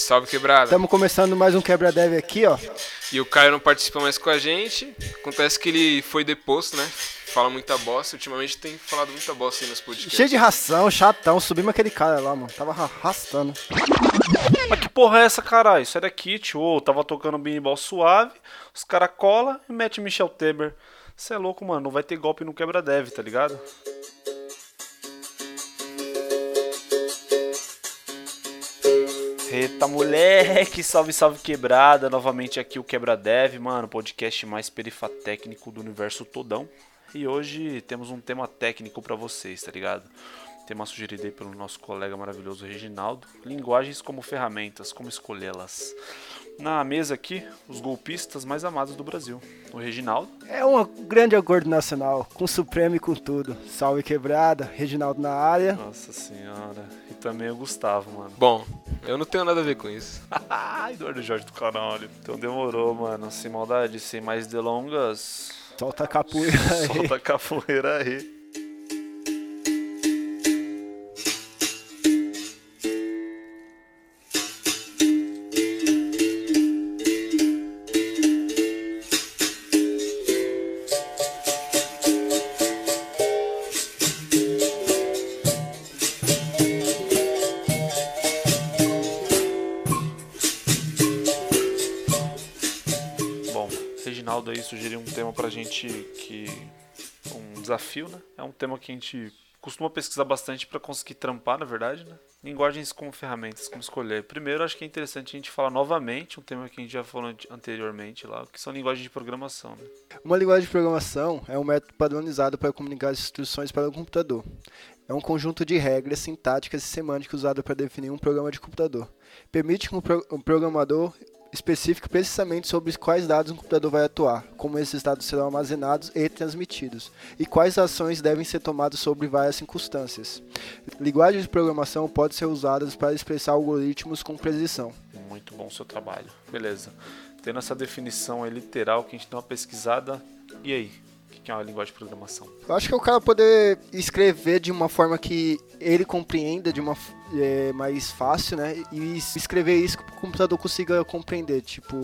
Salve quebrada. Estamos começando mais um Quebra Dev aqui, ó. E o Caio não participa mais com a gente. Acontece que ele foi deposto, né? Fala muita bosta. Ultimamente tem falado muita bosta aí nos podcasts. Cheio de ração, chatão. Subimos aquele cara lá, mano. Tava arrastando. Mas que porra é essa, caralho? Sai daqui, tio. Tava tocando binimbal suave, os cara cola e mete Michel Temer. Você é louco, mano. Não vai ter golpe no quebra dev, tá ligado? Eita moleque, salve salve quebrada, novamente aqui o Quebra Dev, mano, podcast mais perifatécnico do universo todão. E hoje temos um tema técnico para vocês, tá ligado? Tema sugerido aí pelo nosso colega maravilhoso Reginaldo. Linguagens como ferramentas, como escolhê-las. Na mesa aqui, os golpistas mais amados do Brasil. O Reginaldo. É um grande acordo nacional, com o Supremo e com tudo. Salve quebrada, Reginaldo na área. Nossa senhora. E também o Gustavo, mano. Bom, eu não tenho nada a ver com isso. Eduardo Jorge do caralho. Então demorou, mano. Sem maldade, sem mais delongas. Solta a capoeira aí. Solta a capoeira aí. Sugeriu um tema pra gente que. um desafio, né? É um tema que a gente costuma pesquisar bastante pra conseguir trampar, na verdade, né? Linguagens como ferramentas, como escolher. Primeiro, acho que é interessante a gente falar novamente um tema que a gente já falou ante- anteriormente lá, que são linguagens de programação, né? Uma linguagem de programação é um método padronizado para comunicar as instruções para o computador. É um conjunto de regras sintáticas e semânticas usado para definir um programa de computador. Permite que pro- um programador especifique precisamente sobre quais dados um computador vai atuar, como esses dados serão armazenados e transmitidos, e quais ações devem ser tomadas sobre várias circunstâncias. Linguagens de programação podem ser usadas para expressar algoritmos com precisão. Muito bom o seu trabalho. Beleza. Tendo essa definição literal que a gente deu uma pesquisada. E aí? Que é uma linguagem de programação? Eu acho que é o cara poder escrever de uma forma que ele compreenda de uma é, mais fácil, né? E es- escrever isso que o computador consiga compreender. Tipo,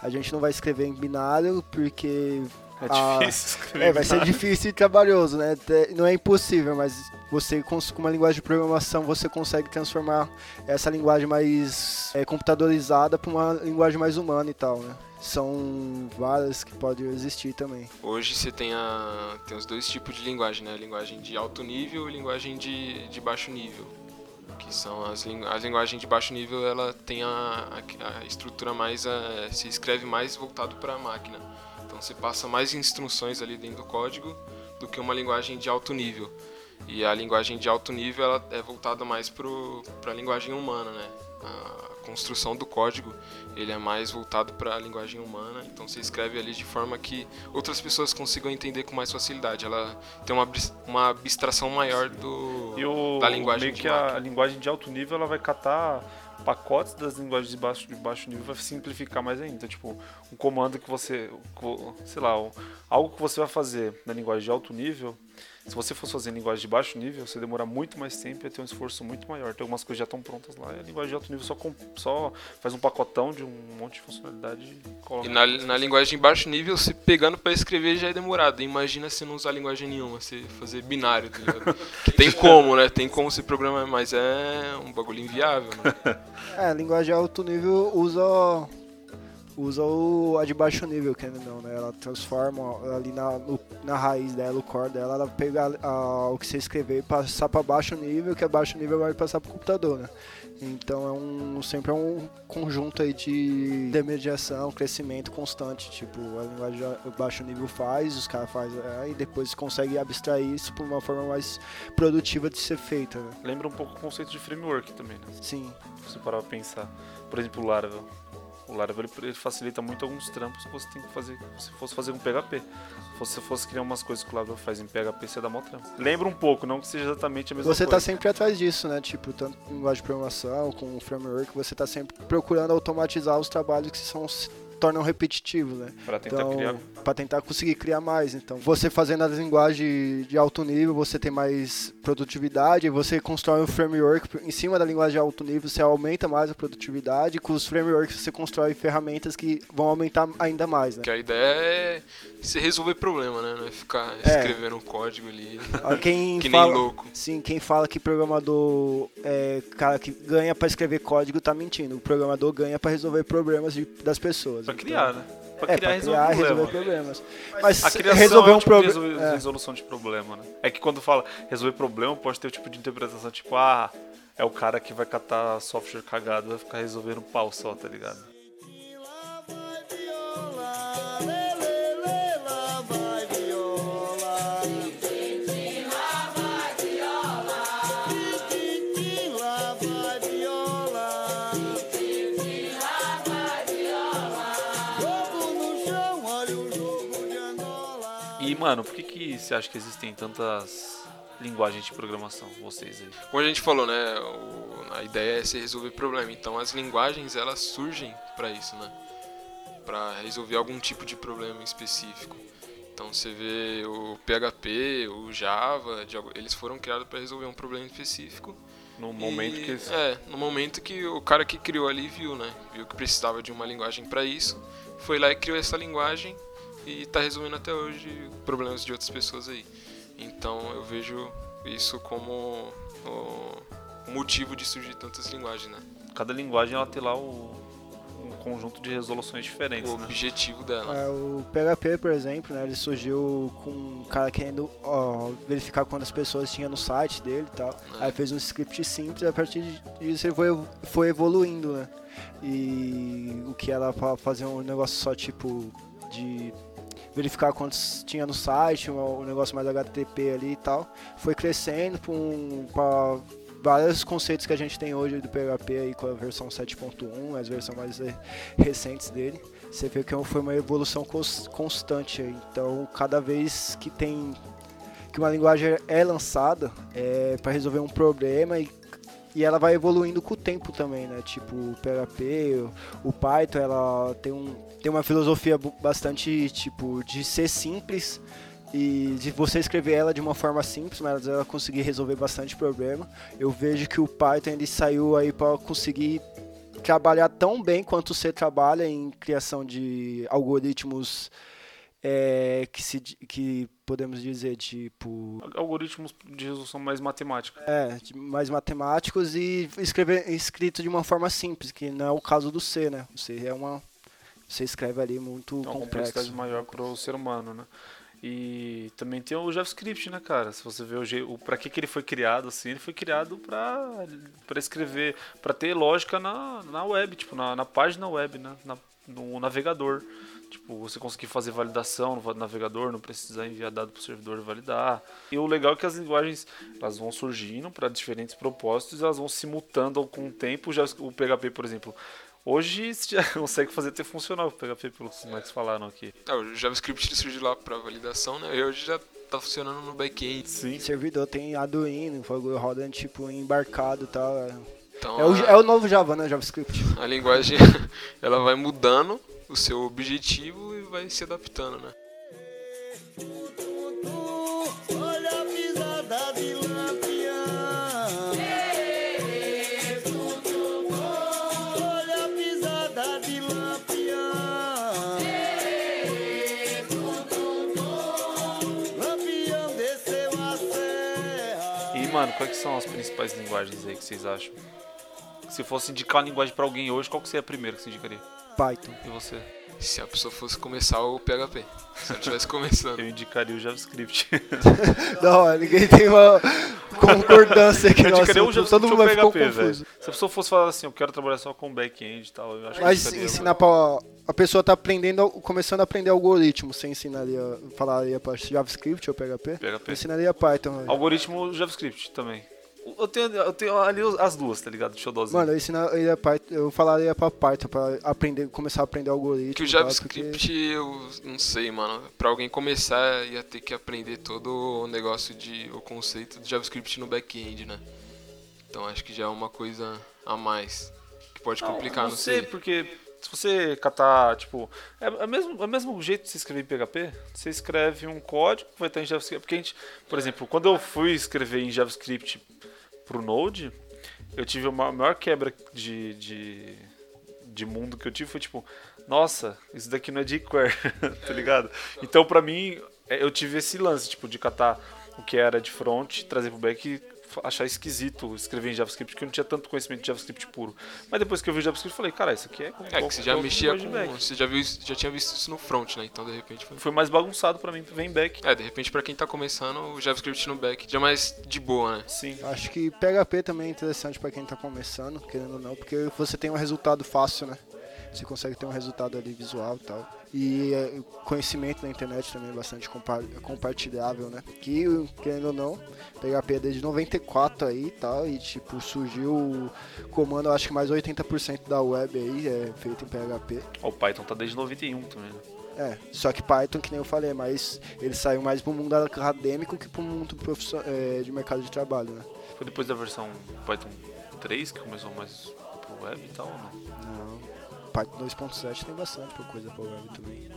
a gente não vai escrever em binário porque É Ah, difícil escrever. é, vai ser difícil e trabalhoso, né? Não é impossível, mas você com uma linguagem de programação você consegue transformar essa linguagem mais é, computadorizada para uma linguagem mais humana e tal, né? São várias que podem existir também. Hoje você tem, a, tem os dois tipos de linguagem, né? Linguagem de alto nível e linguagem de, de baixo nível. Que são as, lingu as linguagens de baixo nível, ela tem a, a, a estrutura mais. A, se escreve mais voltado para a máquina. Então você passa mais instruções ali dentro do código do que uma linguagem de alto nível. E a linguagem de alto nível ela é voltada mais para a linguagem humana, né? A construção do código ele é mais voltado para a linguagem humana, então você escreve ali de forma que outras pessoas consigam entender com mais facilidade. Ela tem uma, uma abstração maior do, E o, da linguagem meio de que a máquina. linguagem de alto nível ela vai catar pacotes das linguagens de baixo, de baixo nível vai simplificar mais ainda. Então, tipo, um comando que você, sei lá, algo que você vai fazer na linguagem de alto nível, se você fosse fazer em linguagem de baixo nível, você demorar muito mais tempo e ia ter um esforço muito maior. Tem algumas coisas já estão prontas lá e a linguagem de alto nível só, com- só faz um pacotão de um monte de funcionalidade e coloca E na, na linguagem de baixo nível, você pegando para escrever já é demorado. Imagina se não usar linguagem nenhuma, você fazer binário, tá ligado? tem como, né? Tem como se programar, mas é um bagulho inviável, né? É, a linguagem de alto nível usa usa o, a de baixo nível, querendo ou não, né? Ela transforma ali na, no- na raiz dela, o core dela, ela pega a- o que você escrever e passar para baixo nível, que é baixo nível vai passar para o computador, né? Então é um sempre é um conjunto aí de intermediação, crescimento constante, tipo, a linguagem de baixo nível faz, os caras fazem, aí depois consegue abstrair isso por uma forma mais produtiva de ser feita, né? Lembra um pouco o conceito de framework também, né? Sim. Se você parar pra pensar. Por exemplo, o Laravel. O Laravel ele- facilita muito alguns trampos que você tem que fazer se fosse fazer com PHP. Se você fosse criar umas coisas que o Laravel faz em PHP, você dá mó trampo. Lembra um pouco, não que seja exatamente a mesma Você tá coisa. sempre atrás disso, né? Tipo, tanto em linguagem de programação, com o framework, você tá sempre procurando automatizar os trabalhos que são tornam repetitivos, né? Pra tentar Então, criar. para tentar conseguir criar mais. Então, você fazendo a linguagem de alto nível, você tem mais produtividade, você constrói um framework em cima da linguagem de alto nível, você aumenta mais a produtividade, e com os frameworks você constrói ferramentas que vão aumentar ainda mais, né? Que a ideia é você resolver problema, né? Não é ficar É. escrevendo um código ali Quem que nem fala, louco. Sim, quem fala que programador é cara que ganha para escrever código tá mentindo. O programador ganha para resolver problemas de- das pessoas. Pra Então, criar, né? Pra É, criar pra criar resolver resolver problema. problemas. Mas A criação resolver é um um tipo problema. resolu- resolução de problema, né? É que quando fala resolver problema, pode ter o tipo de interpretação, tipo, ah, é o cara que vai catar software cagado, vai ficar resolvendo pau só, tá ligado? Mano, por que que você acha que existem tantas linguagens de programação, vocês aí? Como a gente falou, né? o- a ideia é você resolver problema. Então as linguagens elas surgem para isso, né? Para resolver algum tipo de problema específico. Então você vê o PHP, o Java, eles foram criados para resolver um problema específico. No momento E- que eles... É, no momento que o cara que criou ali viu, né? Viu que precisava de uma linguagem para isso, foi lá e criou essa linguagem e tá resolvendo até hoje problemas de outras pessoas aí. Então eu vejo isso como o motivo de surgir tantas linguagens, né? Cada linguagem, ela tem lá o... um conjunto de resoluções diferentes, O né? objetivo dela. É, o PHP, por exemplo, né, ele surgiu com um cara querendo ó, verificar quantas pessoas tinha no site dele e tal. Aí fez um script simples e a partir disso ele foi, foi evoluindo, né? E o que era pra fazer um negócio só tipo de verificar quantos tinha no site, um, um negócio mais HTTP ali e tal, foi crescendo para um, vários conceitos que a gente tem hoje do PHP aí com a versão 7.1, as versões mais recentes dele. Você vê que foi uma evolução cons- constante aí. Então, cada vez que tem que uma linguagem é lançada, é para resolver um problema e, e ela vai evoluindo com o tempo também, né? Tipo, o PHP, o, Python, ela tem, um, tem uma filosofia bastante, tipo, de ser simples e de você escrever ela de uma forma simples, mas ela conseguir resolver bastante problema. Eu vejo que o Python ele saiu aí para conseguir trabalhar tão bem quanto você trabalha em criação de algoritmos é, que, se, que podemos dizer tipo Algoritmos de resolução mais matemática. é, mais matemáticos e escrever escrito de uma forma simples, que não é o caso do C, né? O C é uma você escreve ali muito Então, uma complexidade complexo. maior para o ser humano, né? E também tem o JavaScript, né, cara? Se você ver o, o para que, que ele foi criado assim, ele foi criado para para escrever, para ter lógica na, na web, tipo na, na página web, né? Na, no navegador. Tipo, você conseguir fazer validação no navegador, não precisar enviar dado para o servidor validar. E o legal é que as linguagens elas vão surgindo para diferentes propósitos, elas vão se mutando com o tempo. Já o PHP, por exemplo, hoje você já consegue fazer até funcionar o PHP, pelo que os moleques falaram aqui. É, o JavaScript surgiu lá para validação, né? E hoje já tá funcionando no back-end. Sim. servidor tem Arduino, rodando tipo embarcado e tal. é. Então É o, a- é o novo Java, né? JavaScript. a linguagem ela vai mudando o seu objetivo e vai se adaptando, né? Olha a pisada de lampião. E, mano, quais que são as principais linguagens aí que vocês acham? Se fosse indicar uma linguagem pra alguém hoje, qual que seria a primeira que você indicaria? Python. E você? Se a pessoa fosse começar o PHP. Se ela estivesse começando. Eu indicaria o JavaScript. Não, ninguém tem uma concordância aqui eu no indicaria o. JavaScript Todo mundo vai ficar confuso. Se a pessoa fosse falar assim, eu quero trabalhar só com back-end e tal, eu acho que eu Mas indicaria- ensinar pra. A pessoa tá aprendendo, começando a aprender algoritmo. Você ensinaria, falaria pra JavaScript ou PHP? Eu PHP. ensinaria Python. Algoritmo JavaScript também. Eu tenho, eu tenho ali as duas, tá ligado? Deixa eu dar Mano, eu ensinaria Python, eu falaria pra Python pra aprender, começar a aprender algoritmo. Que o JavaScript, eu não sei, mano. Pra alguém começar, ia ter que aprender todo o negócio de. o conceito do JavaScript no back-end, né? Então acho que já é uma coisa a mais. Que pode complicar, não, não sei, porque Se você catar, tipo, é, é, mesmo, é o mesmo jeito de se escrever em PHP. Você escreve um código, vai estar em JavaScript. Porque a gente, por exemplo, quando eu fui escrever em JavaScript pro Node, eu tive uma maior quebra de, de, de mundo que eu tive foi tipo, nossa, isso daqui não é jQuery, tá ligado? Então pra mim, é, eu tive esse lance, tipo, de catar o que era de front, trazer pro back achar esquisito escrever em JavaScript, porque eu não tinha tanto conhecimento de JavaScript puro. Mas depois que eu vi JavaScript, eu falei, cara, isso aqui é... É que você já mexia com. back. Você já, viu, isso- já tinha visto isso no front, né? Então de repente foi. Foi mais bagunçado pra mim, vem back. É, de repente pra quem tá começando, o JavaScript no back já é mais de boa, né? Sim. Acho que PHP também é interessante pra quem tá começando, querendo ou não, porque você tem um resultado fácil, né? Você consegue ter um resultado ali visual e tal. E é, conhecimento na internet também é bastante compa- compartilhável, né? Que, querendo ou não, PHP é desde 94 aí e tal, e tipo, surgiu o comando, acho que mais 80% da web aí é feito em PHP. O Python tá desde 91 também, né? É, só que Python, que nem eu falei, mas ele saiu mais pro mundo acadêmico que pro mundo é, de mercado de trabalho, né? Foi depois da versão Python 3 que começou mais pro web e tal, ou não? Não, Python 2.7 tem bastante coisa pra web também.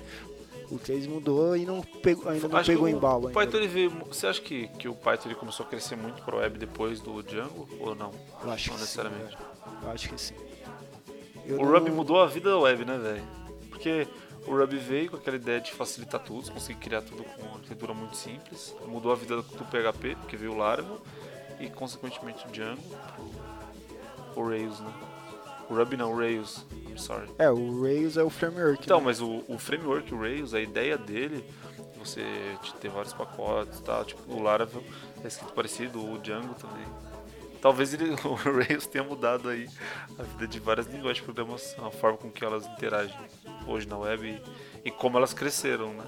O 3 mudou e não pegou, ainda não Acho pegou o- embalo O ainda. Python ele veio. Você acha que, que o Python ele começou a crescer muito pro web depois do Django ou não? Eu acho não que necessariamente. sim. Eu acho que sim. Eu O não- Ruby mudou a vida da web, né, velho? Porque o Ruby veio com aquela ideia de facilitar tudo, conseguir criar tudo com uma arquitetura muito simples. Mudou a vida do PHP, porque veio o Laravel e consequentemente o Django pro, o Rails, né? O Ruby não, o Rails. I'm sorry. É, o Rails é o framework. Então, né? mas o, o framework, o Rails, a ideia dele, você te- ter vários pacotes e tal, tipo, o Laravel é escrito parecido, o Django também. Talvez ele, o Rails tenha mudado aí a vida de várias linguagens de programação, a forma com que elas interagem hoje na web e, e como elas cresceram, né?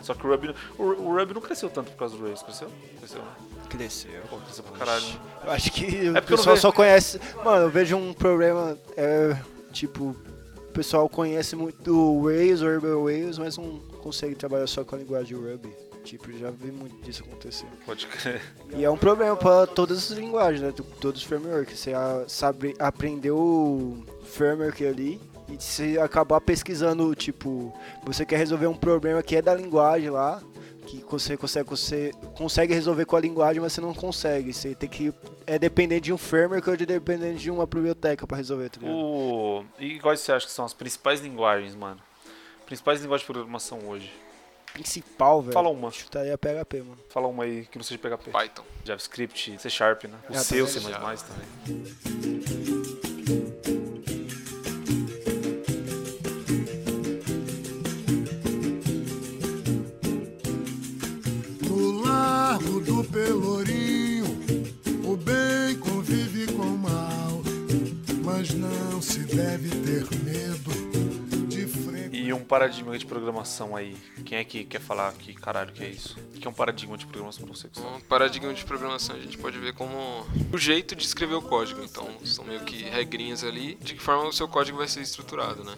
Só que o Ruby, o, o Ruby não cresceu tanto por causa do Rails, cresceu? Cresceu, né? Cresceu. Pô, pra caralho. Eu acho que É o pessoal só conhece. Mano, eu vejo um problema. É, tipo, o pessoal conhece muito o Rails, o Ruby Rails, mas não consegue trabalhar só com a linguagem Ruby. Tipo, já vi muito disso acontecer. Pode crer. E é um problema para todas as linguagens, né? do- Todos os frameworks. Você sabe aprender o framework ali e se acabar pesquisando, tipo, você quer resolver um problema que é da linguagem lá, que você consegue, você consegue resolver com a linguagem, mas você não consegue. Você tem que. É dependente de um framework ou de dependente de uma biblioteca para resolver, tá ligado? O... E quais você acha que são as principais linguagens, mano? Principais linguagens de programação hoje? Principal, velho. Fala uma. Chutaria PHP, mano. Fala uma aí que não seja PHP. Python. JavaScript, C Sharp, né? O Ah, C, também paradigma de programação aí. Quem é que quer falar que caralho que é isso? O que é um paradigma de programação pra você que? Um paradigma de programação a gente pode ver como o jeito de escrever o código. Então, são meio que regrinhas ali de que forma o seu código vai ser estruturado, né?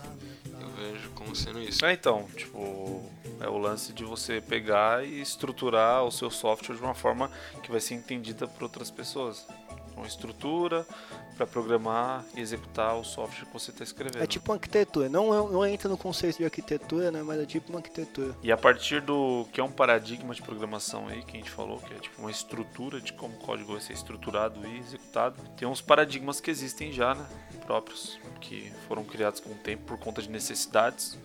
Eu vejo como sendo isso. É, então, tipo, é o lance de você pegar e estruturar o seu software de uma forma que vai ser entendida por outras pessoas. Uma estrutura para programar e executar o software que você está escrevendo. É tipo uma arquitetura. Não, não entra no conceito de arquitetura, né? Mas é tipo uma arquitetura. E a partir do que é um paradigma de programação aí, que a gente falou, que é tipo uma estrutura de como o código vai ser estruturado e executado, tem uns paradigmas que existem já, né, próprios, que foram criados com o tempo por conta de necessidades.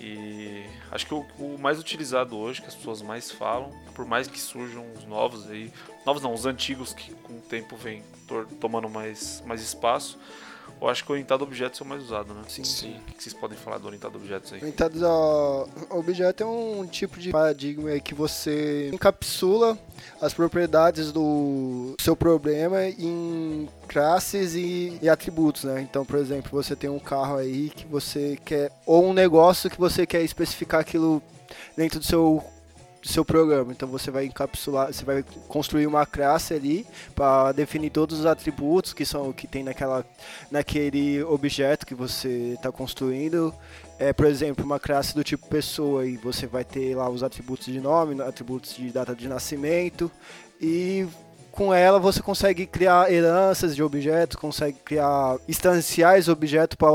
E acho que o, o mais utilizado hoje, que as pessoas mais falam, por mais que surjam os novos aí, novos não, os antigos que com o tempo vêm tomando mais, mais espaço, eu acho que o orientado a objetos é o mais usado, né? Sim, Sim. O que vocês podem falar do orientado a objetos aí? Orientados a objeto é um tipo de paradigma aí que você encapsula as propriedades do seu problema em classes e, e atributos, né? Então, por exemplo, você tem um carro aí que você quer ou um negócio que você quer especificar aquilo dentro do seu seu programa. Então você vai encapsular, você vai construir uma classe ali para definir todos os atributos que são que tem naquela naquele objeto que você está construindo. É, por exemplo, uma classe do tipo pessoa e você vai ter lá os atributos de nome, atributos de data de nascimento e com ela você consegue criar heranças de objetos, consegue criar instanciais objetos para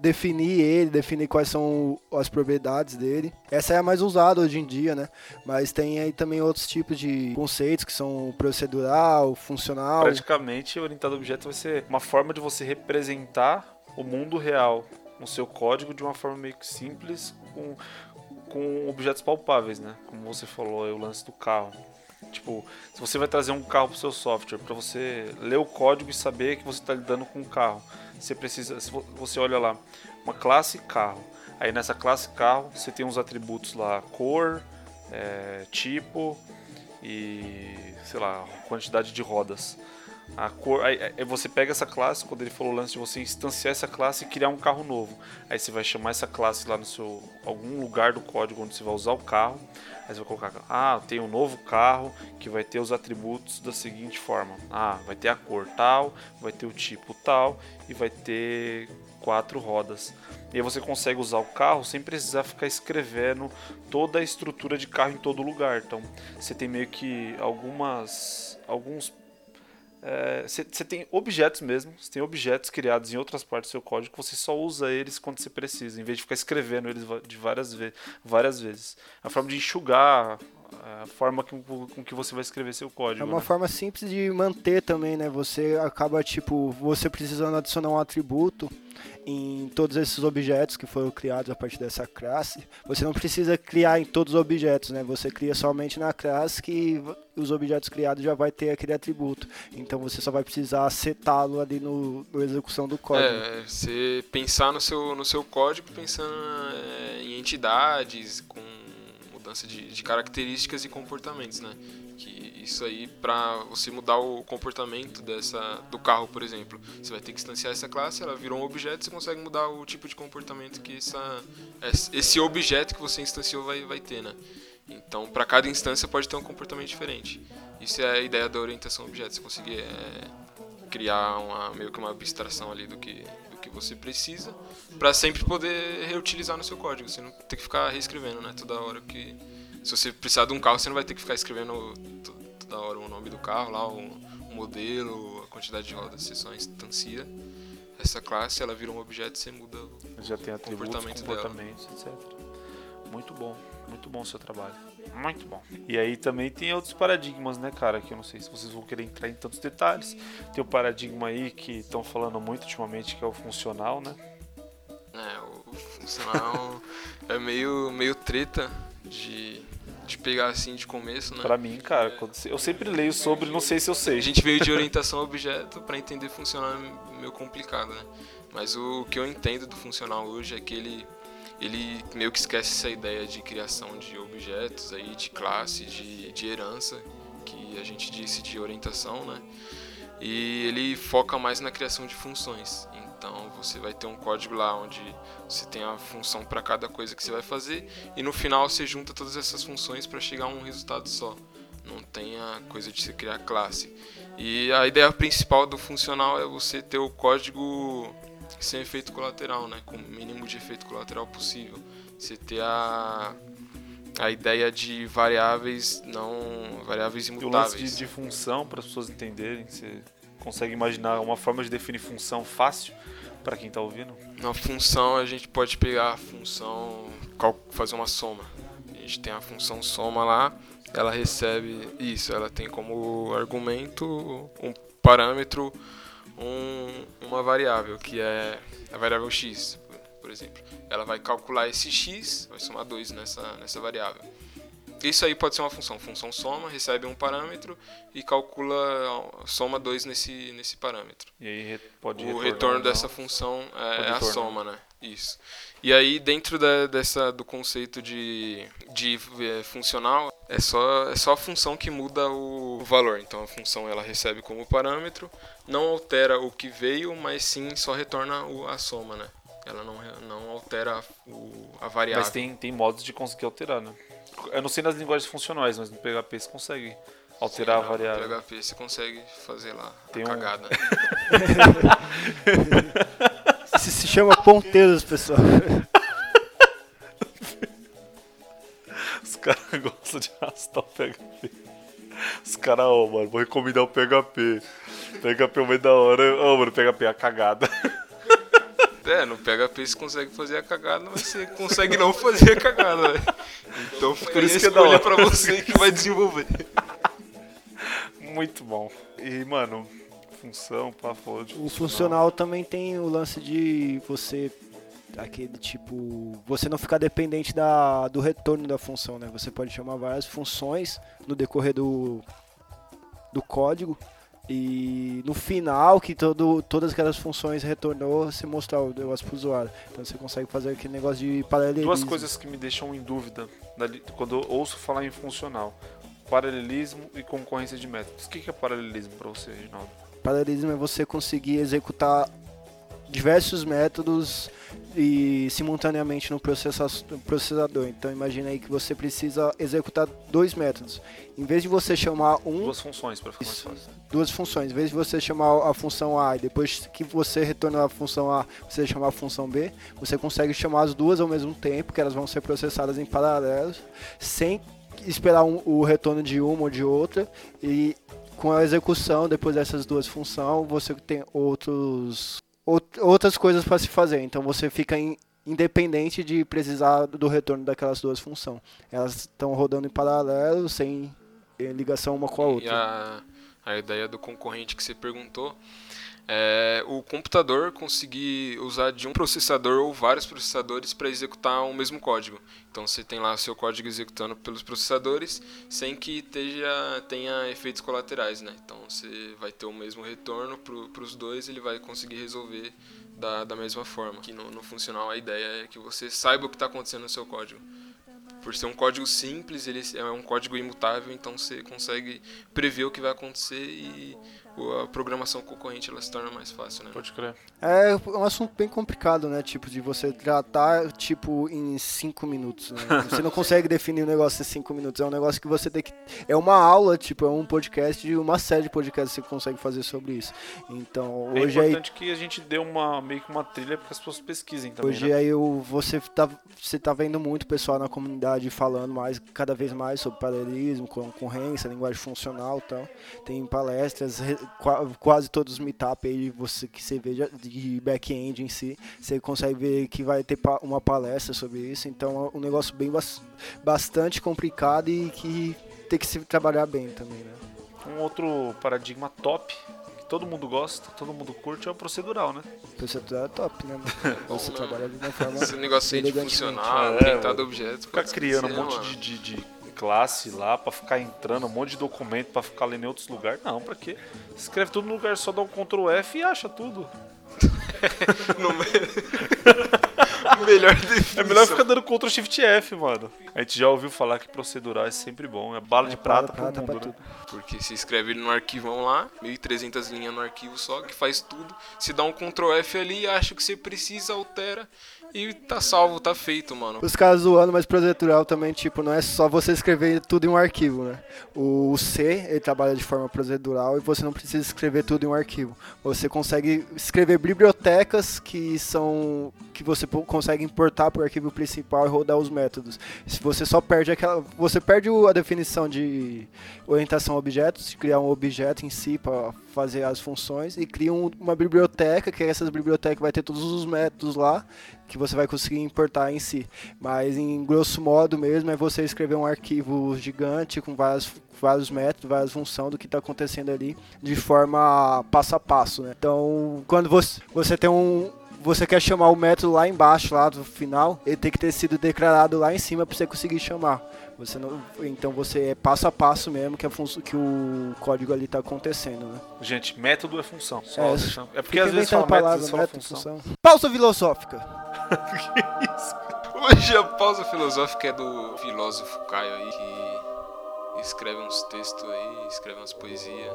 definir ele, definir quais são as propriedades dele. Essa é a mais usada hoje em dia, né? Mas tem aí também outros tipos de conceitos que são procedural, funcional. Praticamente, orientado a objeto vai ser uma forma de você representar o mundo real no seu código de uma forma meio que simples, com, com objetos palpáveis, né? Como você falou, é o lance do carro. Tipo, se você vai trazer um carro para o seu software, para você ler o código e saber que você está lidando com um carro, você precisa, se você olha lá, uma classe carro. Aí nessa classe carro você tem uns atributos lá, cor, é, tipo e sei lá, quantidade de rodas. A cor, aí, aí, você pega essa classe, quando ele falou o lance de você instanciar essa classe e criar um carro novo. Aí você vai chamar essa classe lá no seu algum lugar do código onde você vai usar o carro. Aí você vai colocar, ah, tem um novo carro que vai ter os atributos da seguinte forma. Ah, vai ter a cor tal, vai ter o tipo tal e vai ter quatro rodas. E aí você consegue usar o carro sem precisar ficar escrevendo toda a estrutura de carro em todo lugar. Então, você tem meio que algumas alguns você é, tem objetos mesmo, você tem objetos criados em outras partes do seu código você só usa eles quando você precisa, em vez de ficar escrevendo eles de várias, ve várias vezes. É uma forma de enxugar a forma com, com que você vai escrever seu código. É uma né? forma simples de manter também, né? Você acaba, tipo, você precisando adicionar um atributo em todos esses objetos que foram criados a partir dessa classe. Você não precisa criar em todos os objetos, né? Você cria somente na classe que os objetos criados já vai ter aquele atributo. Então você só vai precisar setá-lo ali no, no, execução do código. É, você pensar no seu, no seu código pensando é, em entidades, com mudança de, de características e comportamentos, né? Que isso aí, para você mudar o comportamento dessa do carro, por exemplo, você vai ter que instanciar essa classe, ela virou um objeto, você consegue mudar o tipo de comportamento que essa, esse objeto que você instanciou vai, vai ter, né? Então, para cada instância pode ter um comportamento diferente. Isso é a ideia da orientação a objeto, você conseguir é, criar uma, meio que uma abstração ali do que que você precisa para sempre poder reutilizar no seu código. Você não tem que ficar reescrevendo, né? Toda hora que se você precisar de um carro, você não vai ter que ficar escrevendo toda hora o nome do carro lá, o, o modelo, a quantidade de rodas. Você só instancia essa classe, ela vira um objeto e você muda Já tem atributos, comportamento comportamentos, etc. Muito bom, muito bom o seu trabalho. Muito bom. E aí também tem outros paradigmas, né, cara? Que eu não sei se vocês vão querer entrar em tantos detalhes. Tem o paradigma aí que estão falando muito ultimamente, que é o funcional, né? É, o funcional é meio, meio treta de, de pegar assim de começo, né? Pra mim, cara, eu sempre leio sobre, não sei se eu sei. A gente veio de orientação a objeto, para entender funcional é meio complicado, né? Mas o que eu entendo do funcional hoje é que ele ele meio que esquece essa ideia de criação de objetos aí, de classe, de, de herança, que a gente disse de orientação, né? E ele foca mais na criação de funções. Então você vai ter um código lá onde você tem a função para cada coisa que você vai fazer e no final você junta todas essas funções para chegar a um resultado só. Não tem a coisa de você criar classe. E a ideia principal do funcional é você ter o código sem efeito colateral, né? Com o mínimo de efeito colateral possível. Você ter a, a ideia de variáveis não variáveis imutáveis. E o lance de, de função para as pessoas entenderem, você consegue imaginar uma forma de definir função fácil para quem está ouvindo? Na função a gente pode pegar a função fazer uma soma. A gente tem a função soma lá, ela recebe isso, ela tem como argumento um parâmetro um, uma variável, que é a variável x, por exemplo. Ela vai calcular esse x, vai somar 2 nessa, nessa variável. Isso aí pode ser uma função. Função soma, recebe um parâmetro e calcula, soma 2 nesse, nesse parâmetro. E aí pode O retorno dessa função é, é a soma, né? Isso. E aí, dentro da, dessa, do conceito de, de é, funcional, é só, é só a função que muda o valor. Então, a função ela recebe como parâmetro, não altera o que veio, mas sim só retorna o, a soma, né? Ela não, não altera o, a variável. Mas tem, tem modos de conseguir alterar, né? Eu não sei nas linguagens funcionais, mas no PHP você consegue alterar Sim, a variável. No PHP você consegue fazer lá tem a um... cagada. Isso se chama ponteiros, pessoal. Os caras gostam de arrastar o PHP. Os caras, ó, oh, mano, vou recomendar o PHP. PHP é uma da hora. Ô, oh, mano, PHP é a cagada. É, no PHP você consegue fazer a cagada, mas você consegue não fazer a cagada, velho. Então fica Por aí isso a que é escolha pra você que vai desenvolver. Muito bom. E, mano, função, pá, falou de O funcional também tem o lance de você aquele tipo, você não ficar dependente da, do retorno da função, né? Você pode chamar várias funções no decorrer do, do código e no final que todo, todas aquelas funções retornou, você mostrar o negócio pro usuário. Então você consegue fazer aquele negócio de paralelismo. Duas coisas que me deixam em dúvida quando eu ouço falar em funcional: paralelismo e concorrência de métodos. O que é paralelismo pra você, Reginaldo? Paralelismo é você conseguir executar diversos métodos e simultaneamente no processa- no processador. Então imagina aí que você precisa executar dois métodos. Em vez de você chamar um, Duas funções pra ficar mais Isso. fácil. duas funções, em vez de você chamar a função A e depois que você retornar a função A, você chamar a função B, você consegue chamar as duas ao mesmo tempo, que elas vão ser processadas em paralelo, sem esperar um- o retorno de uma ou de outra e com a execução depois dessas duas funções, você tem outros out- outras coisas para se fazer. Então você fica in- independente de precisar do retorno daquelas duas funções. Elas estão rodando em paralelo, sem eh, ligação uma com a E outra. a, a ideia do concorrente que você perguntou é o computador conseguir usar de um processador ou vários processadores para executar o mesmo código. Então você tem lá seu código executando pelos processadores sem que esteja, tenha efeitos colaterais, né? Então você vai ter o mesmo retorno para os dois, ele vai conseguir resolver da, da mesma forma. Que no, no funcional a ideia é que você saiba o que está acontecendo no seu código. Por ser um código simples, ele é um código imutável, então você consegue prever o que vai acontecer e a programação concorrente ela se torna mais fácil, né? Pode crer. É um assunto bem complicado, né? Tipo, de você tratar, tipo, em cinco minutos, né? Você não consegue definir um negócio em cinco minutos. É um negócio que você tem que... É uma aula, tipo, é um podcast de uma série de podcasts que você consegue fazer sobre isso. Então, É hoje aí... importante que a gente dê uma, meio que uma trilha para que as pessoas pesquisem também, Hoje né? aí eu, você, tá, você tá vendo muito pessoal na comunidade falando mais, cada vez mais sobre paralelismo, concorrência, linguagem funcional e tal. Tem palestras, quase todos os meetup aí você, que você vê de- back-end em si, você consegue ver que vai ter uma palestra sobre isso. Então é um negócio bem bas- bastante complicado e que tem que se trabalhar bem também, né? Um outro paradigma top que todo mundo gosta, todo mundo curte é o procedural, né? Procedural é top, né? Você trabalha de uma forma Esse negócio aí de funcional, É, mano. objetos. Ficar criando um monte de, de, de classe lá pra ficar entrando, um monte de documento pra ficar lendo em outros lugares. Não, pra quê? Escreve tudo no lugar só, dá um Ctrl F e acha tudo. No me- Melhor definição. É melhor ficar dando Ctrl Shift F, mano. A gente já ouviu falar que procedural é sempre bom, é bala de prata, pro prata mundo, pra né? tudo. Porque se escreve ele no arquivão lá, 1300 linhas no arquivo só, que faz tudo. Se dá um Ctrl F ali, acha que você precisa, altera e tá salvo, tá feito, mano. Os caras zoando, mas procedural também, tipo, não é só você escrever tudo em um arquivo, né? O C, ele trabalha de forma procedural e você não precisa escrever tudo em um arquivo. Você consegue escrever bibliotecas que são que você consegue importar para o arquivo principal e rodar os métodos. Se você só perde aquela, você perde a definição de orientação a objetos, de criar um objeto em si para fazer as funções e cria um- uma biblioteca, que essas bibliotecas vai ter todos os métodos lá que você vai conseguir importar em si. Mas em grosso modo mesmo é você escrever um arquivo gigante com várias, vários métodos, várias funções do que está acontecendo ali de forma passo a passo. Né? Então, quando você, você tem um. Você quer chamar o método lá embaixo, lá do final, ele tem que ter sido declarado lá em cima para você conseguir chamar. Você não, então você é passo a passo mesmo que, a que o código ali está acontecendo. Né? Gente, método é função. Só É, é porque às vezes fala método, palavra, fala método, função. função. Pausa filosófica. Hoje a pausa filosófica é do filósofo Caio aí, que escreve uns textos aí, escreve umas poesias,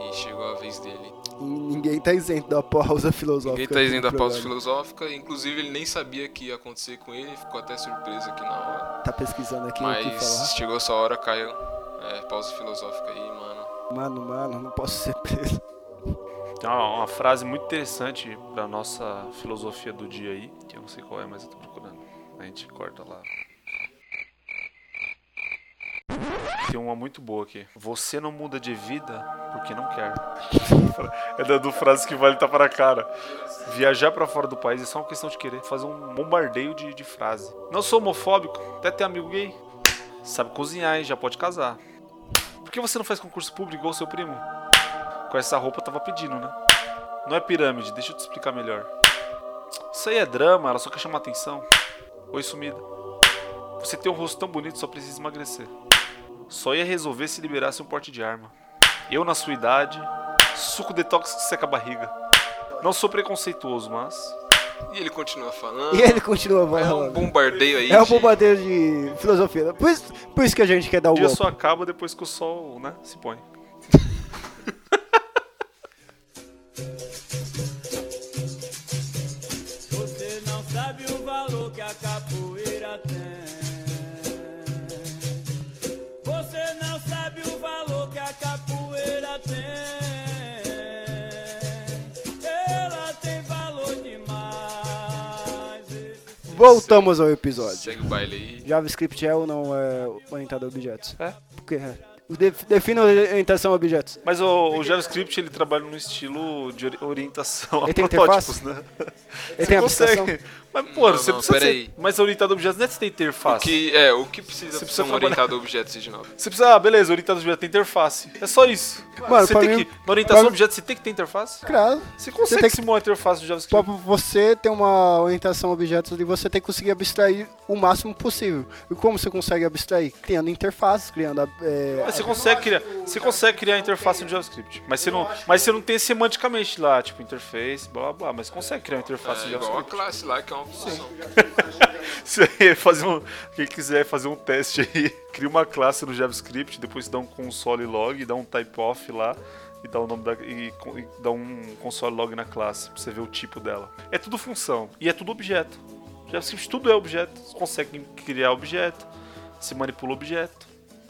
e chegou a vez dele. Ninguém tá isento da pausa filosófica. Ninguém tá isento da pausa filosófica, inclusive ele nem sabia que ia acontecer com ele, ficou até surpreso aqui na hora. Tá pesquisando aqui que Mas falar. chegou essa hora, Caio. É, pausa filosófica aí, mano. Mano, mano, não posso ser preso. Tem uma, uma frase muito interessante pra nossa filosofia do dia aí, que eu não sei qual é, mas eu tô procurando. A gente corta lá. Tem uma muito boa aqui. Você não muda de vida porque não quer. É da do frase que vale tapar a cara. Viajar pra fora do país é só uma questão de querer fazer um bombardeio de, de frase. Não sou homofóbico, até ter amigo gay. Sabe cozinhar e já pode casar. Por que você não faz concurso público igual seu primo? Com essa roupa eu tava pedindo, né? Não é pirâmide, deixa eu te explicar melhor. Isso aí é drama, ela só quer chamar atenção. Oi, sumida. Você tem um rosto tão bonito, só precisa emagrecer. Só ia resolver se liberasse um porte de arma. Eu, na sua idade, suco detox que seca a barriga. Não sou preconceituoso, mas. E ele continua falando. E ele continua É um falando. bombardeio aí. É um de- bombardeio de filosofia. Por isso, por isso que a gente quer dar O o dia golpe. só acaba depois que o sol, né, se põe. Voltamos ao episódio. Segue o baile aí. JavaScript é ou não é orientado a objetos? É. Por quê? É. Def- Defina a orientação a objetos. Mas o, o JavaScript ele trabalha no estilo de ori- orientação a Ele tem protótipos, né? Ele tem abstração? consegue. Mas, pô, Não, você não, precisa ser. Mas orientado a objetos não é você ter O interface. que, é, o que precisa Você ser precisa um trabalhar- orientado a objetos de novo? Você precisa, ah, beleza, orientado a objetos tem interface. É só isso. Mano, você pra tem mim- que, na orientação a pra- objetos você tem que ter interface? Claro. Você consegue tem que- simular a interface do Pra JavaScript. você ter uma orientação a objetos ali, você tem que conseguir abstrair o máximo possível. E como você consegue abstrair? Criando interfaces, criando. É, Mas você consegue criar, você consegue criar a interface no JavaScript, mas você não, mas você não tem semanticamente lá, tipo interface, blá blá mas você consegue criar uma interface É, no igual a JavaScript. classe lá, que é uma função. Ia fazer um, quem quiser fazer um teste aí, cria uma classe no JavaScript, depois dá um console log, dá um type off lá e dá o nome da e, e dá um console log na classe pra você ver o tipo dela. É tudo função e é tudo objeto. JavaScript tudo é objeto, você consegue criar objeto, se manipula objeto.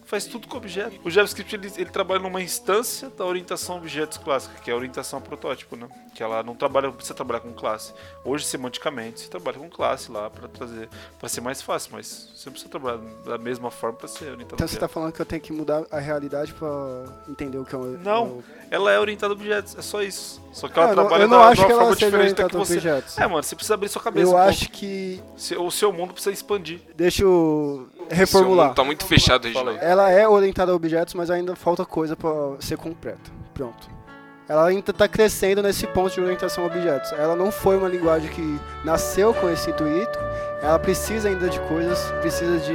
Faz tudo com objeto. O JavaScript ele, ele trabalha numa instância da orientação a objetos clássica, que é a orientação a protótipo, né? Que ela não trabalha, não precisa trabalhar com classe. Hoje, semanticamente, você trabalha com classe lá para trazer, para ser mais fácil, mas você não precisa trabalhar da mesma forma para ser orientado a Então você tá objetos. falando que eu tenho que mudar a realidade pra entender o que é um. Não, ela é orientada a objetos, é só isso. Só que Ah, ela eu não- trabalha eu não da- acho de uma que ela forma seja diferente da orientada que a você. objetos. É, mano, você precisa abrir sua cabeça. Eu um pouco. acho que. Seu- O seu mundo precisa expandir. Deixa eu reformular. mundo Tá muito fechado, Reginaldo. Ela é orientada a objetos, mas ainda falta coisa pra ser completa. Pronto. Ela ainda tá crescendo nesse ponto de orientação a objetos. Ela não foi uma linguagem que nasceu com esse intuito. Ela precisa ainda de coisas, precisa de,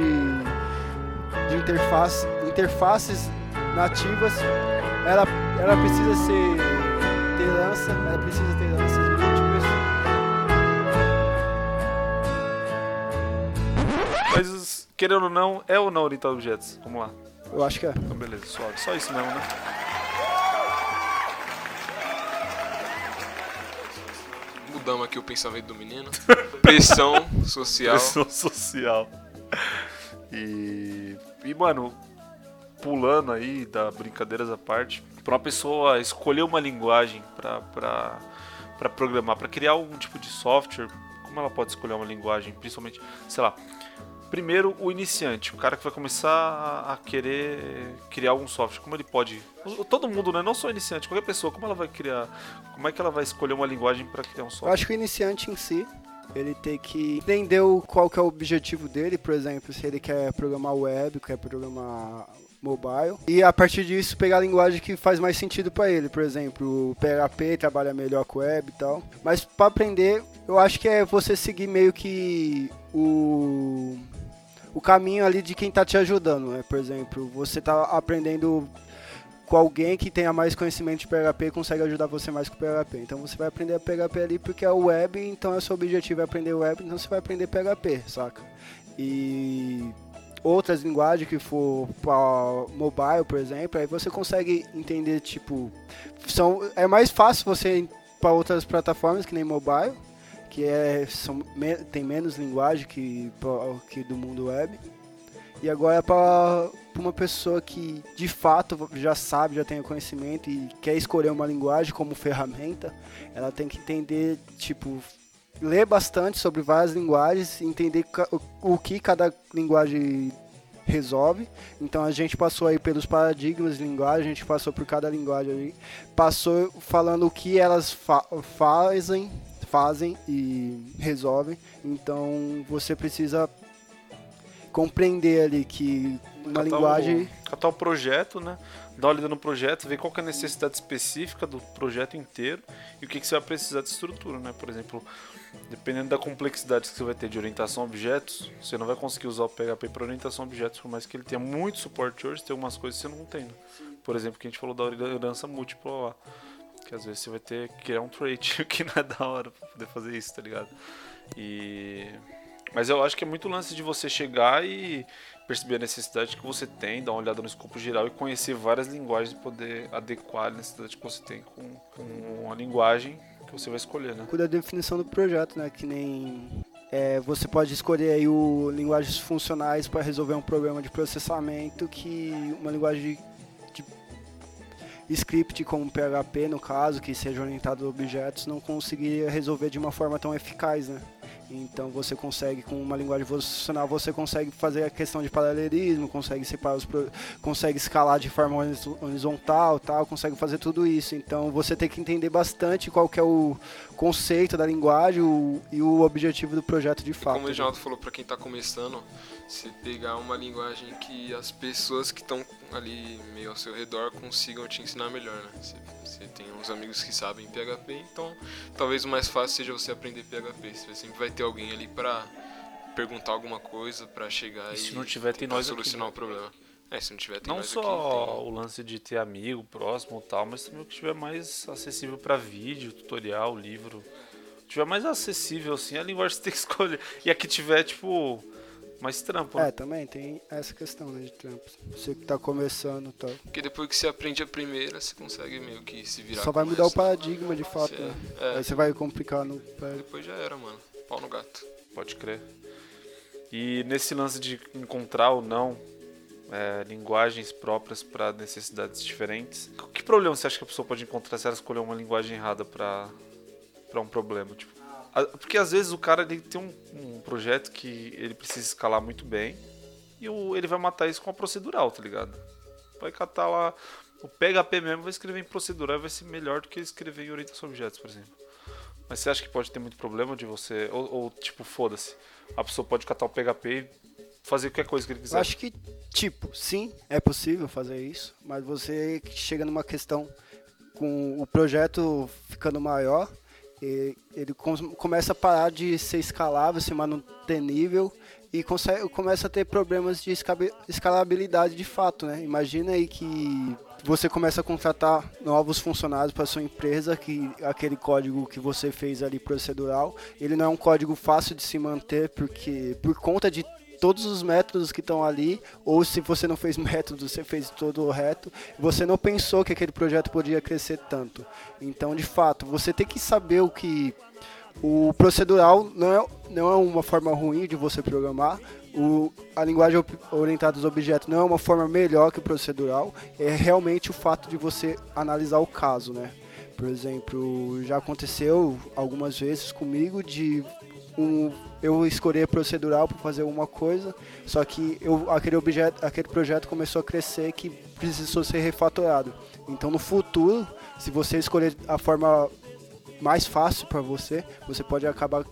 de interface, interfaces nativas. Ela, ela precisa ser ter lança, ela precisa ter lanças múltiplas. Mas, querendo ou não, é ou não orientado a objetos? Vamos lá. Eu acho que é. Então, beleza, suave. Só isso mesmo, né? Mudamos aqui o pensamento do menino. Pressão social. Pressão social. E, e, mano, pulando aí, da brincadeiras à parte, pra uma pessoa escolher uma linguagem pra, pra, pra programar, pra criar algum tipo de software, como ela pode escolher uma linguagem, principalmente, sei lá, primeiro o iniciante, o cara que vai começar a, querer criar algum software, como ele pode, todo mundo, né, não só iniciante, qualquer pessoa, como ela vai criar, como é que ela vai escolher uma linguagem pra criar um Eu software? acho que o iniciante em si, ele tem que entender qual que é o objetivo dele, por exemplo, se ele quer programar web, quer programar mobile, e a partir disso pegar a linguagem que faz mais sentido para ele, por exemplo, o PHP trabalha melhor com web e tal. Mas para aprender, eu acho que é você seguir meio que o o caminho ali de quem tá te ajudando, né? Por exemplo, você tá aprendendo com alguém que tenha mais conhecimento de PHP e consegue ajudar você mais com PHP. Então você vai aprender PHP ali porque é o web, então é seu objetivo é aprender web, então você vai aprender PHP, saca? E outras linguagens que for para mobile, por exemplo, aí você consegue entender tipo são é mais fácil você para outras plataformas que nem mobile, que é são, me- tem menos linguagem que que do mundo web. E agora para uma pessoa que de fato já sabe, já tem conhecimento e quer escolher uma linguagem como ferramenta, ela tem que entender, tipo, ler bastante sobre várias linguagens, entender o- o que cada linguagem resolve. Então a gente passou aí pelos paradigmas de linguagem, a gente passou por cada linguagem ali, passou falando o que elas fa fazem, fazem e resolvem. Então você precisa compreender ali que uma Catar linguagem O, catar o projeto, né? Dar uma olhada no projeto, ver qual que é a necessidade específica do projeto inteiro e o que, que você vai precisar de estrutura, né? Por exemplo, dependendo da complexidade que você vai ter de orientação a objetos, você não vai conseguir usar o PHP para orientação a objetos, por mais que ele tenha muito suporte hoje, tem algumas coisas que você não tem, né? Por exemplo, que a gente falou da herança múltipla lá. Que às vezes você vai ter que criar um trait, que não é da hora pra poder fazer isso, tá ligado? E. Mas eu acho que é muito lance de você chegar e perceber a necessidade que você tem, dar uma olhada no escopo geral e conhecer várias linguagens e poder adequar a necessidade que você tem com, com a linguagem que você vai escolher, né? cuida da definição do projeto, né? Que nem é, você pode escolher aí o linguagens funcionais para resolver um problema de processamento que uma linguagem de script como PHP no caso, que seja orientado a objetos, não conseguiria resolver de uma forma tão eficaz, né? Então você consegue com uma linguagem funcional você consegue fazer a questão de paralelismo, consegue separar os consegue escalar de forma horiz- horizontal, tal, consegue fazer tudo isso. Então você tem que entender bastante qual que é o conceito da linguagem o- e o objetivo do projeto de fato. Como o né? Reginaldo falou, pra quem tá começando, você pegar uma linguagem que as pessoas que estão ali meio ao seu redor consigam te ensinar melhor, né? Você, você tem uns amigos que sabem PHP, então talvez o mais fácil seja você aprender PHP. Você sempre vai ter alguém ali pra perguntar alguma coisa, pra chegar E e, se não tiver, tem nós solucionar né? o problema. É, se não tiver, tem Não só aqui, tem- o lance de ter amigo próximo tal, mas também o que tiver mais acessível para vídeo, tutorial, livro. tiver mais acessível assim, a linguagem você tem que escolher. E a que tiver, tipo, mais trampo. É, né? também tem essa questão né, de trampo. Você que tá começando, tá? Porque depois que você aprende a primeira, você consegue meio que se virar Só vai mudar o paradigma de fato, Você- né? é. Aí você vai complicar no Depois já era, mano. Pau no gato. Pode crer. E nesse lance de encontrar ou não é, linguagens próprias para necessidades diferentes, que problema você acha que a pessoa pode encontrar se ela escolher uma linguagem errada para para um problema? Tipo, porque às vezes o cara ele tem um, um projeto que ele precisa escalar muito bem e o- ele vai matar isso com a procedural, tá ligado? Vai catar lá o PHP mesmo, vai escrever em procedural vai ser melhor do que escrever em orientação a objetos, por exemplo. Mas você acha que pode ter muito problema de você. Ou, ou, tipo, foda-se. A pessoa pode catar o PHP e fazer qualquer coisa que ele quiser. Eu acho que, tipo, sim, é possível fazer isso, mas você chega numa questão com o projeto ficando maior, ele com- começa a parar de ser escalável, ser manutenível e consegue, começa a ter problemas de escalabilidade de fato, né? Imagina aí que você começa a contratar novos funcionários para sua empresa, que aquele código que você fez ali procedural, ele não é um código fácil de se manter, porque por conta de todos os métodos que estão ali, ou se você não fez método, você fez todo reto, você não pensou que aquele projeto podia crescer tanto. Então, de fato, você tem que saber o que o procedural não é, não é uma forma ruim de você programar. O, a linguagem orientada aos objetos não é uma forma melhor que o procedural. É realmente o fato de você analisar o caso, né? Por exemplo, já aconteceu algumas vezes comigo de um, eu escolher procedural para fazer uma coisa, só que eu, aquele, objeto, aquele projeto começou a crescer que precisou ser refatorado. Então, no futuro, se você escolher a forma mais fácil para você, você pode acabar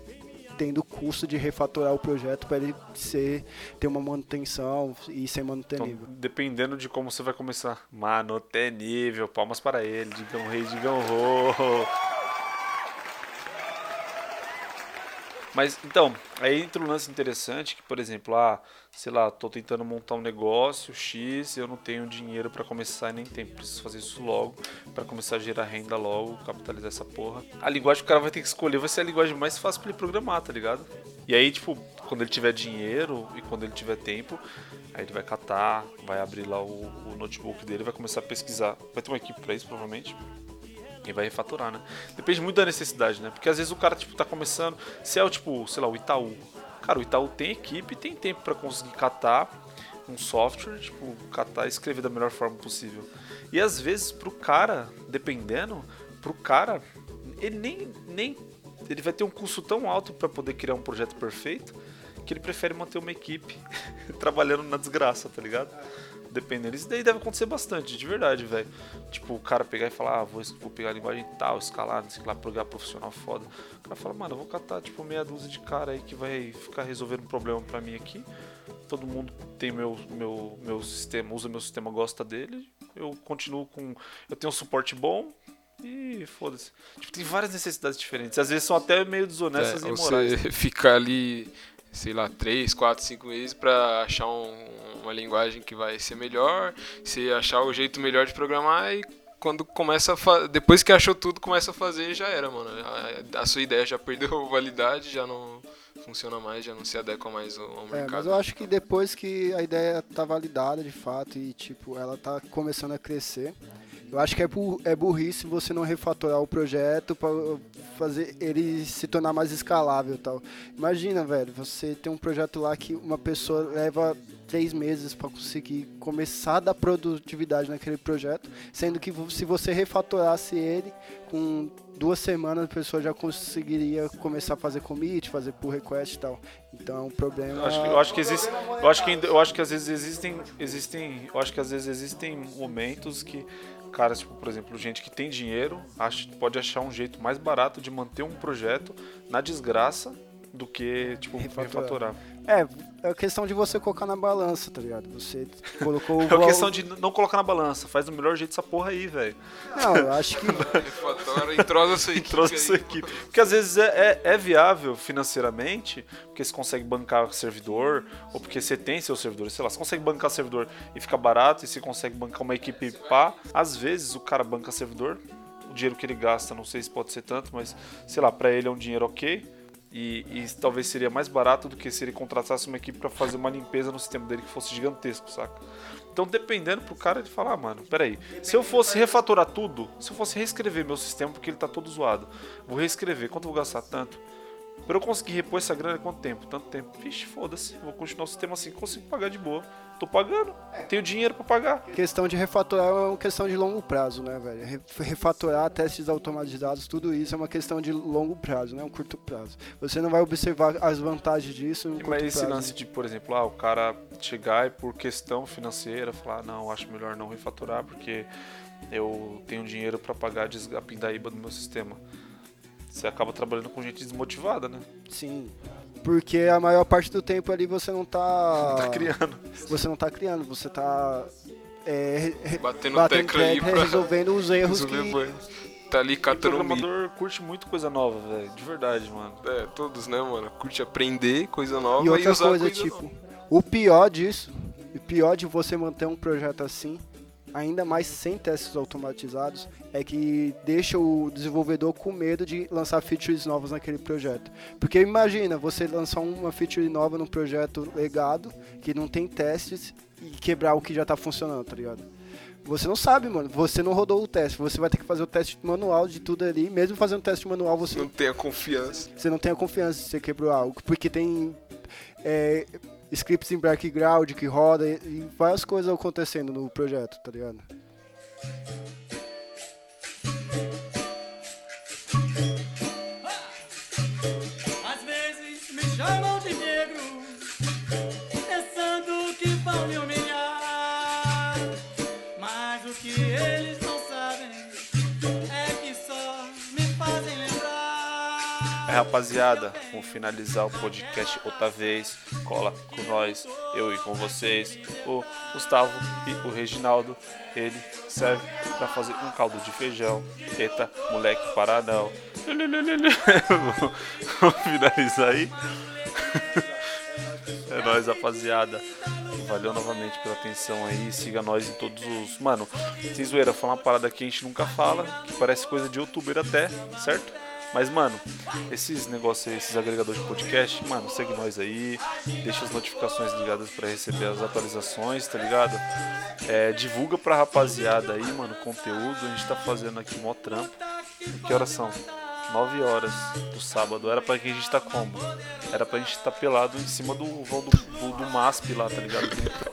tendo custo de refatorar o projeto para ele ser, ter uma manutenção e ser Então, manutenível. dependendo de como você vai começar. Mano, até nível, palmas para ele, digam rei, digam ro. Mas então, aí entra um lance interessante que, por exemplo, ah, sei lá, tô tentando montar um negócio X, eu não tenho dinheiro para começar e nem tempo, preciso fazer isso logo para começar a gerar renda logo, capitalizar essa porra. A linguagem que o cara vai ter que escolher vai ser a linguagem mais fácil para ele programar, tá ligado? E aí, tipo, quando ele tiver dinheiro e quando ele tiver tempo, aí ele vai catar, vai abrir lá o, o notebook dele, vai começar a pesquisar. Vai ter uma equipe para isso, provavelmente. E vai refatorar, né? Depende muito da necessidade, né? Porque às vezes o cara, tipo, tá começando. Se é o tipo, sei lá, o Itaú. Cara, o Itaú tem equipe tem tempo para conseguir catar um software, tipo, catar e escrever da melhor forma possível. E às vezes pro cara, dependendo, pro cara, ele nem. nem ele vai ter um custo tão alto para poder criar um projeto perfeito que ele prefere manter uma equipe trabalhando na desgraça, tá ligado? Dependendo. Isso daí deve acontecer bastante, de verdade, velho. Tipo, o cara pegar e falar, ah, vou, vou pegar a linguagem tal, escalar, não sei lá, programar profissional foda. O cara fala, mano, eu vou catar, tipo, meia dúzia de cara aí que vai ficar resolvendo um problema pra mim aqui. Todo mundo tem meu, meu, meu sistema, usa meu sistema, gosta dele. Eu continuo com. Eu tenho um suporte bom, e foda-se. Tipo, tem várias necessidades diferentes. Às vezes são até meio desonestas É, e ou imorais. você ficar ali, sei lá, 3, 4, 5 meses pra achar um- uma linguagem que vai ser melhor, você achar o jeito melhor de programar e quando começa a depois que achou tudo, começa a fazer e já era, mano. A, a sua ideia já perdeu validade, já não funciona mais, já não se adequa mais ao, ao É, mercado. mas eu acho que depois que a ideia tá validada de fato e tipo, ela tá começando a crescer, eu acho que é, bu- é burrice você não refatorar o projeto para fazer ele se tornar mais escalável tal. Imagina, velho, você tem um projeto lá que uma pessoa leva três meses para conseguir começar a dar produtividade naquele projeto, sendo que se você refatorasse ele com duas semanas a pessoa já conseguiria começar a fazer commit, fazer pull request e tal. Então é um problema. Eu acho, que- eu acho que existe, eu acho que eu acho que às vezes existem, existem, eu acho que às vezes existem momentos que caras, tipo, por exemplo, gente que tem dinheiro, acha, pode achar um jeito mais barato de manter um projeto na desgraça do que, tipo, Refatorar. refatorar. É, é questão de você colocar na balança, tá ligado? Você colocou o É questão de não colocar na balança, faz do melhor jeito essa porra aí, velho. Não, eu acho que Refatora e troca sua equipe. Aí. essa equipe. Porque às vezes é, é, é viável financeiramente, porque você consegue bancar servidor, ou porque você tem seu servidor, sei lá, você consegue bancar servidor e fica barato, e você consegue bancar uma equipe pá. Às vezes o cara banca servidor, o dinheiro que ele gasta, não sei se pode ser tanto, mas sei lá, pra ele é um dinheiro ok. E, e talvez seria mais barato do que se ele contratasse uma equipe pra fazer uma limpeza no sistema dele que fosse gigantesco, saca? Então, dependendo pro cara, ele fala, ah, mano, peraí, se eu fosse refatorar tudo, se eu fosse reescrever meu sistema, porque ele tá todo zoado, vou reescrever, quanto eu vou gastar? Tanto. Pra eu conseguir repor essa grana, quanto tempo? Tanto tempo. Vixe, foda-se, vou continuar o sistema assim, consigo pagar de boa. Tô pagando, tenho dinheiro pra pagar. questão de refatorar é uma questão de longo prazo, né, velho? Re- Refatorar, testes automatizados, tudo isso é uma questão de longo prazo, não é um curto prazo. Você não vai observar as vantagens disso no curto Mas esse prazo. lance de, por exemplo, ah, o cara chegar e por questão financeira falar, "Ah, não, acho melhor não refatorar porque eu tenho dinheiro pra pagar a pindaíba do meu sistema. Você acaba trabalhando com gente desmotivada, né? Sim. Porque a maior parte do tempo ali você não tá. Tá criando. Você não tá criando, você tá. É, Batendo batendo tecla ali tecla, pra resolvendo os erros resolver que. Tá ali O catando um programador curte muito coisa nova, velho. De verdade, mano. É, todos, né, mano? Curte aprender coisa nova E outra usar coisa, coisa tipo, nova. o pior disso, o pior de você manter um projeto assim, ainda mais sem testes automatizados, é que deixa o desenvolvedor com medo de lançar features novas naquele projeto. Porque imagina você lançar uma feature nova num projeto legado, que não tem testes, e quebrar o que já tá funcionando, tá ligado? Você não sabe, mano. Você não rodou o teste. Você vai ter que fazer o teste manual de tudo ali. Mesmo fazendo o teste manual, você Não tenha confiança. você não tem a confiança de você quebrou algo, porque tem é, scripts em background que roda e, e várias coisas acontecendo no projeto, tá ligado? Rapaziada, vamos finalizar o podcast outra vez. Cola com nós, eu e com vocês. O Gustavo e o Reginaldo. Ele serve pra fazer um caldo de feijão. Eita, moleque paradão. Vamos finalizar aí. É nóis, rapaziada. Valeu novamente pela atenção aí. Siga nós em todos os. Mano, sem zoeira, falar uma parada que a gente nunca fala, que parece coisa de youtuber até, certo? Mas, mano, esses negócios aí, esses agregadores de podcast, mano, segue nós aí, deixa as notificações ligadas pra receber as atualizações, tá ligado? É, divulga pra rapaziada aí, mano, conteúdo. A gente tá fazendo aqui mó trampo. Que horas são? 9 horas do sábado. Era pra que a gente tá como? Era pra gente tá pelado em cima do vão do, do, do MASP lá, tá ligado?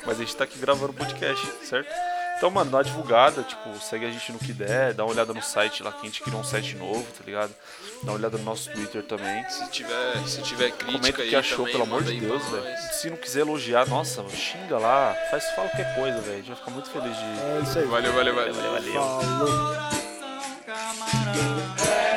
Mas a gente tá aqui gravando podcast, certo? Então, mano, dá uma divulgada, tipo, segue a gente no que der, dá uma olhada no site lá, que a gente criou um site novo, tá ligado? Dá uma olhada no nosso Twitter também. Se tiver, se tiver crítica Comenta o aí que achou, também, pelo amor de Deus, velho. Se não quiser elogiar, nossa, xinga lá, faz, fala qualquer coisa, velho. A gente vai ficar muito feliz de. É isso aí. Valeu, valeu, valeu. Valeu, valeu. Camarada